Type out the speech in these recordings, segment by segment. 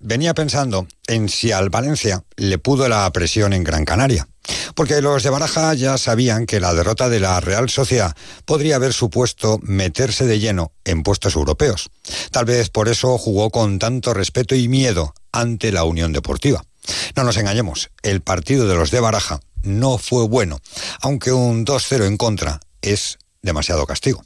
Venía pensando en si al Valencia le pudo la presión en Gran Canaria. Porque los de Baraja ya sabían que la derrota de la Real Sociedad podría haber supuesto meterse de lleno en puestos europeos. Tal vez por eso jugó con tanto respeto y miedo ante la Unión Deportiva. No nos engañemos, el partido de los de Baraja no fue bueno, aunque un 2-0 en contra es demasiado castigo.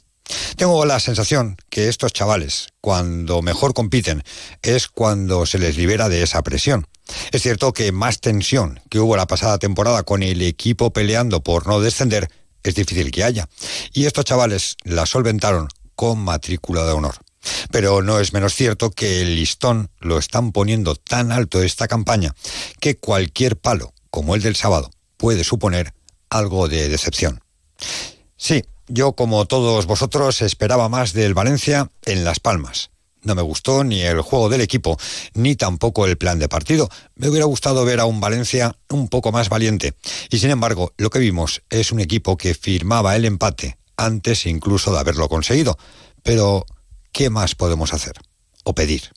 Tengo la sensación que estos chavales, cuando mejor compiten, es cuando se les libera de esa presión. Es cierto que más tensión que hubo la pasada temporada con el equipo peleando por no descender, es difícil que haya. Y estos chavales la solventaron con matrícula de honor. Pero no es menos cierto que el listón lo están poniendo tan alto esta campaña que cualquier palo, como el del sábado, puede suponer algo de decepción. Sí, yo, como todos vosotros, esperaba más del Valencia en Las Palmas. No me gustó ni el juego del equipo, ni tampoco el plan de partido. Me hubiera gustado ver a un Valencia un poco más valiente. Y sin embargo, lo que vimos es un equipo que firmaba el empate antes incluso de haberlo conseguido. Pero, ¿qué más podemos hacer? O pedir.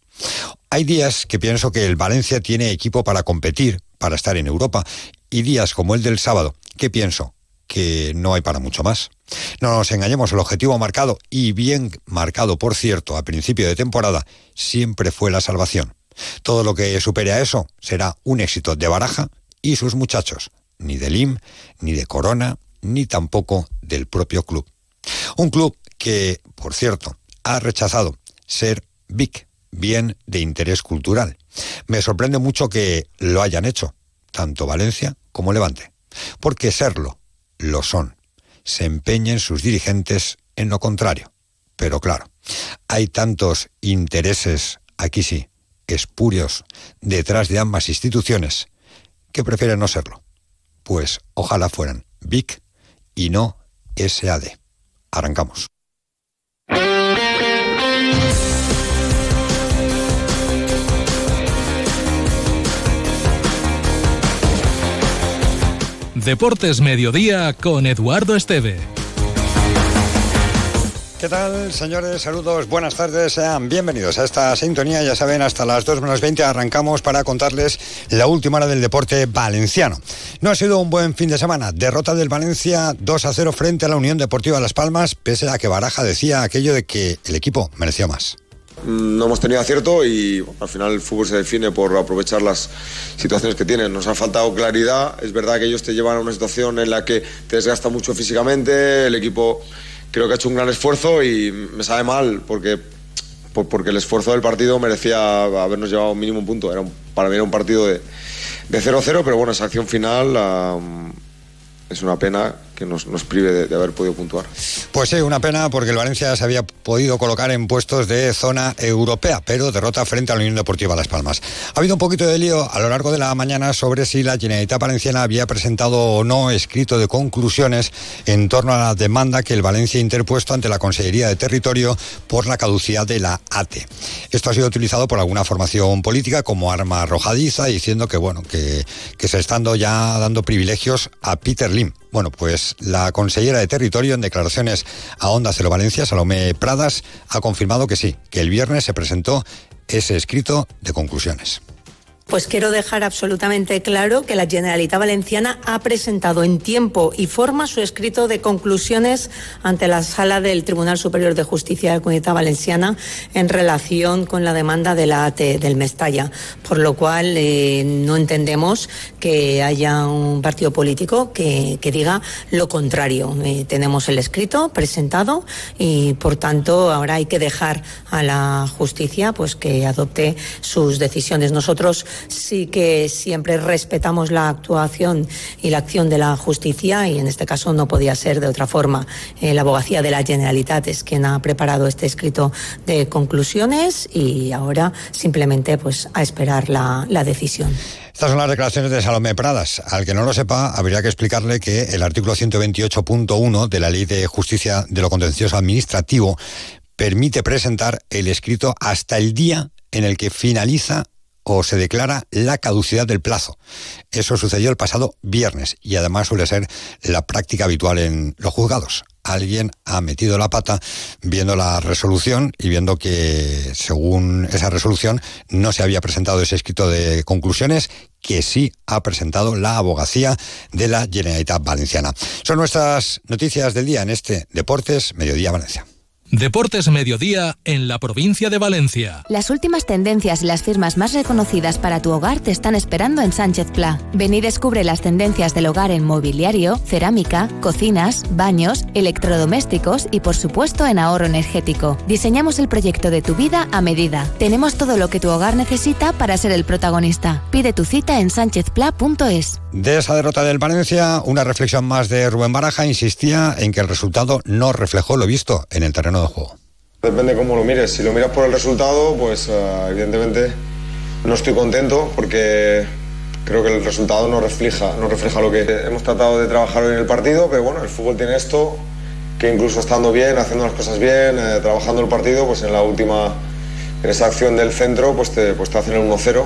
Hay días que pienso que el Valencia tiene equipo para competir, para estar en Europa, y días como el del sábado, que pienso que no hay para mucho más. No nos engañemos, el objetivo marcado, y bien marcado por cierto, a principio de temporada, siempre fue la salvación. Todo lo que supere a eso será un éxito de Baraja y sus muchachos, ni de Lim, ni de Corona, ni tampoco del propio club. Un club que, por cierto, ha rechazado ser big, bien de interés cultural. Me sorprende mucho que lo hayan hecho, tanto Valencia como Levante, porque serlo lo son. Se empeñen sus dirigentes en lo contrario. Pero claro, hay tantos intereses, aquí sí, espurios, detrás de ambas instituciones, que prefieren no serlo. Pues ojalá fueran BIC y no SAD. Arrancamos. Deportes Mediodía con Eduardo Esteve. ¿Qué tal, señores? Saludos, buenas tardes, sean bienvenidos a esta sintonía. Ya saben, hasta las 2 menos 20 arrancamos para contarles la última hora del deporte valenciano. No ha sido un buen fin de semana. Derrota del Valencia 2 a 0 frente a la Unión Deportiva Las Palmas, pese a que Baraja decía aquello de que el equipo mereció más. No hemos tenido acierto y al final el fútbol se define por aprovechar las situaciones que tienen. Nos ha faltado claridad. Es verdad que ellos te llevan a una situación en la que te desgasta mucho físicamente. El equipo creo que ha hecho un gran esfuerzo y me sabe mal porque, porque el esfuerzo del partido merecía habernos llevado un mínimo punto. Era para mí era un partido de 0-0, pero bueno, esa acción final es una pena que nos, prive de, haber podido puntuar. Pues sí, una pena porque el Valencia se había podido colocar en puestos de zona europea, pero derrota frente a la Unión Deportiva Las Palmas. Ha habido un poquito de lío a lo largo de la mañana sobre si la Generalitat Valenciana había presentado o no escrito de conclusiones en torno a la demanda que el Valencia ha interpuesto ante la Consejería de Territorio por la caducidad de la ATE. Esto ha sido utilizado por alguna formación política como arma arrojadiza, diciendo que bueno, que, que se están ya dando privilegios a Peter Lim. Bueno, pues la consellera de Territorio en declaraciones a Onda Cero Valencia, Salomé Pradas, ha confirmado que sí, que el viernes se presentó ese escrito de conclusiones. Pues quiero dejar absolutamente claro que la Generalitat Valenciana ha presentado en tiempo y forma su escrito de conclusiones ante la sala del Tribunal Superior de Justicia de la Comunidad Valenciana en relación con la demanda de la del Mestalla, por lo cual eh, no entendemos que haya un partido político que, diga lo contrario. Eh, tenemos el escrito presentado y por tanto ahora hay que dejar a la justicia pues que adopte sus decisiones. Nosotros sí que siempre respetamos la actuación y la acción de la justicia y en este caso no podía ser de otra forma. Eh, la abogacía de la Generalitat es quien ha preparado este escrito de conclusiones y ahora simplemente pues a esperar la, la decisión. Estas son las declaraciones de Salomé Pradas. Al que no lo sepa, habría que explicarle que el artículo 128.1 de la Ley de Justicia de lo Contencioso Administrativo permite presentar el escrito hasta el día en el que finaliza o se declara la caducidad del plazo. Eso sucedió el pasado viernes y además suele ser la práctica habitual en los juzgados. alguien ha metido la pata viendo la resolución y viendo que según esa resolución no se había presentado ese escrito de conclusiones que sí ha presentado la abogacía de la Generalitat Valenciana. Son nuestras noticias del día en este Deportes Mediodía Valencia. Deportes Mediodía en la provincia de Valencia. Las últimas tendencias y las firmas más reconocidas para tu hogar te están esperando en Sánchez Pla. Ven y descubre las tendencias del hogar en mobiliario, cerámica, cocinas, baños, electrodomésticos y por supuesto en ahorro energético. Diseñamos el proyecto de tu vida a medida. Tenemos todo lo que tu hogar necesita para ser el protagonista. Pide tu cita en sánchezpla.es. De esa derrota del Valencia, una reflexión más de Rubén Baraja insistía en que el resultado no reflejó lo visto en el terreno de juego. Depende cómo lo mires. Si lo miras por el resultado, pues eh, evidentemente no estoy contento porque creo que el resultado no refleja, no refleja lo que hemos tratado de trabajar hoy en el partido, pero bueno, el fútbol tiene esto, que incluso estando bien, haciendo las cosas bien, eh, trabajando el partido, pues en la última, en esa acción del centro, pues te, pues te hacen el 1-0,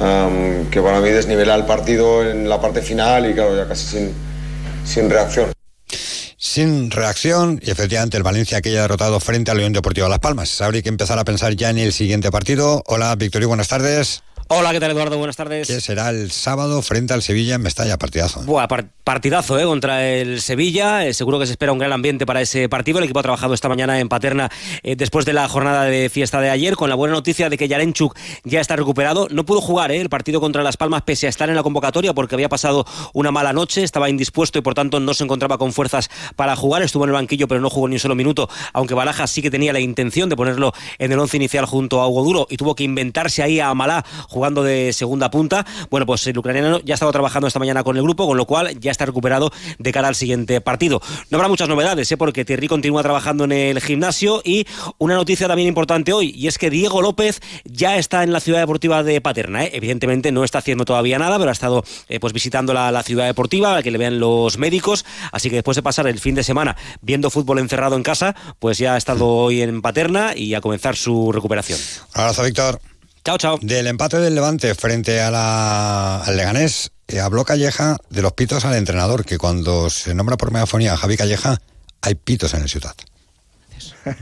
um, que para mí desnivela el partido en la parte final y claro, ya casi sin, sin reacción sin reacción y efectivamente el Valencia que haya derrotado frente al León Deportivo Las Palmas. Habría que empezar a pensar ya en el siguiente partido. Hola, Victorio, buenas tardes. Hola, ¿qué tal Eduardo? Buenas tardes. Que será el sábado frente al Sevilla en Mestalla, partidazo. Buah, partidazo ¿eh? contra el Sevilla. Eh, seguro que se espera un gran ambiente para ese partido. El equipo ha trabajado esta mañana en Paterna eh, después de la jornada de fiesta de ayer, con la buena noticia de que Yarenchuk ya está recuperado. No pudo jugar ¿eh? el partido contra Las Palmas pese a estar en la convocatoria porque había pasado una mala noche, estaba indispuesto y por tanto no se encontraba con fuerzas para jugar. Estuvo en el banquillo pero no jugó ni un solo minuto, aunque Baraja sí que tenía la intención de ponerlo en el once inicial junto a Hugo Duro y tuvo que inventarse ahí a Malá jugando de segunda punta. Bueno, pues el ucraniano ya ha estado trabajando esta mañana con el grupo, con lo cual ya está recuperado de cara al siguiente partido. No habrá muchas novedades, ¿eh? porque Thierry continúa trabajando en el gimnasio y una noticia también importante hoy, y es que Diego López ya está en la ciudad deportiva de Paterna. ¿eh? Evidentemente no está haciendo todavía nada, pero ha estado eh, pues visitando la, la, ciudad deportiva, que le vean los médicos. Así que después de pasar el fin de semana viendo fútbol encerrado en casa, pues ya ha estado hoy en Paterna y a comenzar su recuperación. Abrazo, Víctor. Chao, chao. Del empate del Levante frente a la, al Leganés, eh, habló Calleja de los pitos al entrenador, que cuando se nombra por megafonía Javi Calleja, hay pitos en el ciudad.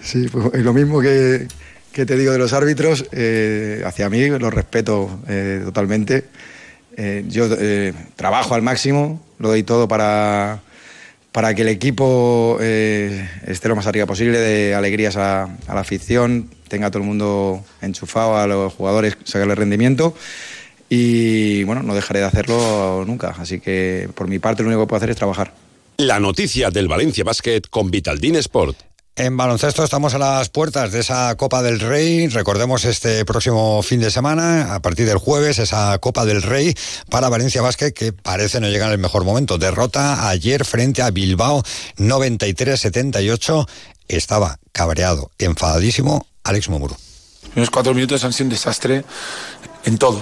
Sí, pues lo mismo que, que te digo de los árbitros, eh, hacia mí los respeto eh, totalmente. Eh, yo eh, trabajo al máximo, lo doy todo para, para que el equipo eh, esté lo más arriba posible, de alegrías a, a, la afición, tenga todo el mundo enchufado a los jugadores, sacarle rendimiento. Y bueno, no dejaré de hacerlo nunca. Así que por mi parte lo único que puedo hacer es trabajar. La noticia del Valencia Basket con Vitaldin Sport. En baloncesto estamos a las puertas de esa Copa del Rey. Recordemos este próximo fin de semana, a partir del jueves, esa Copa del Rey para Valencia Basket que parece no llegar en el mejor momento. Derrota ayer frente a Bilbao 93-78. Estaba cabreado, enfadadísimo Alex Momuru. Los cuatro minutos han sido un desastre en todo,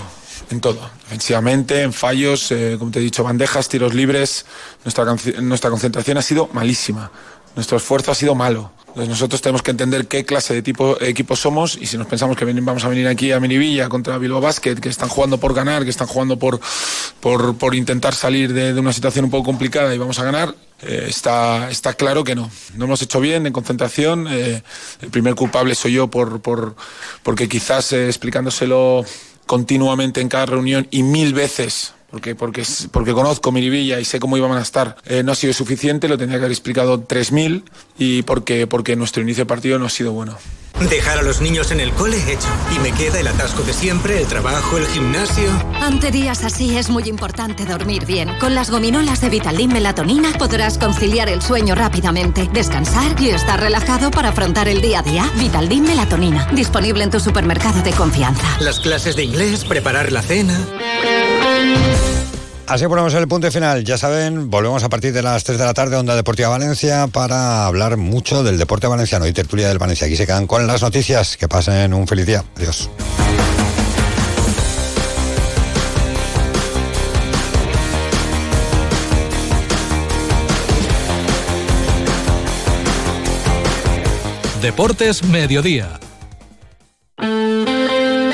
en todo. Defensivamente, en fallos, eh, como te he dicho, bandejas, tiros libres. Nuestra, nuestra concentración ha sido malísima. Nuestro esfuerzo ha sido malo. Entonces nosotros tenemos que entender qué clase de tipo, equipo somos y si nos pensamos que vamos a venir aquí a Miribilla contra Bilbao Basket, que están jugando por ganar, que están jugando por, por, por intentar salir de, de, una situación un poco complicada y vamos a ganar, eh, está, está claro que no. No hemos hecho bien en concentración. Eh, el primer culpable soy yo por, por, porque quizás eh, explicándoselo continuamente en cada reunión y mil veces porque, porque, porque conozco Miribilla y sé cómo iban a estar, eh, no ha sido suficiente, lo tendría que haber explicado 3.000 y porque, porque nuestro inicio de partido no ha sido bueno. Dejar a los niños en el cole hecho. Y me queda el atasco de siempre, el trabajo, el gimnasio. Ante días así es muy importante dormir bien. Con las gominolas de Vitaldin Melatonina podrás conciliar el sueño rápidamente, descansar y estar relajado para afrontar el día a día. Vitaldin Melatonina. Disponible en tu supermercado de confianza. Las clases de inglés, preparar la cena. Así ponemos el punto final. Ya saben, volvemos a partir de las 3 de la tarde, Onda Deportiva Valencia, para hablar mucho del deporte valenciano y tertulia del Valencia. Aquí se quedan con las noticias. Que pasen un feliz día. Adiós. Deportes Mediodía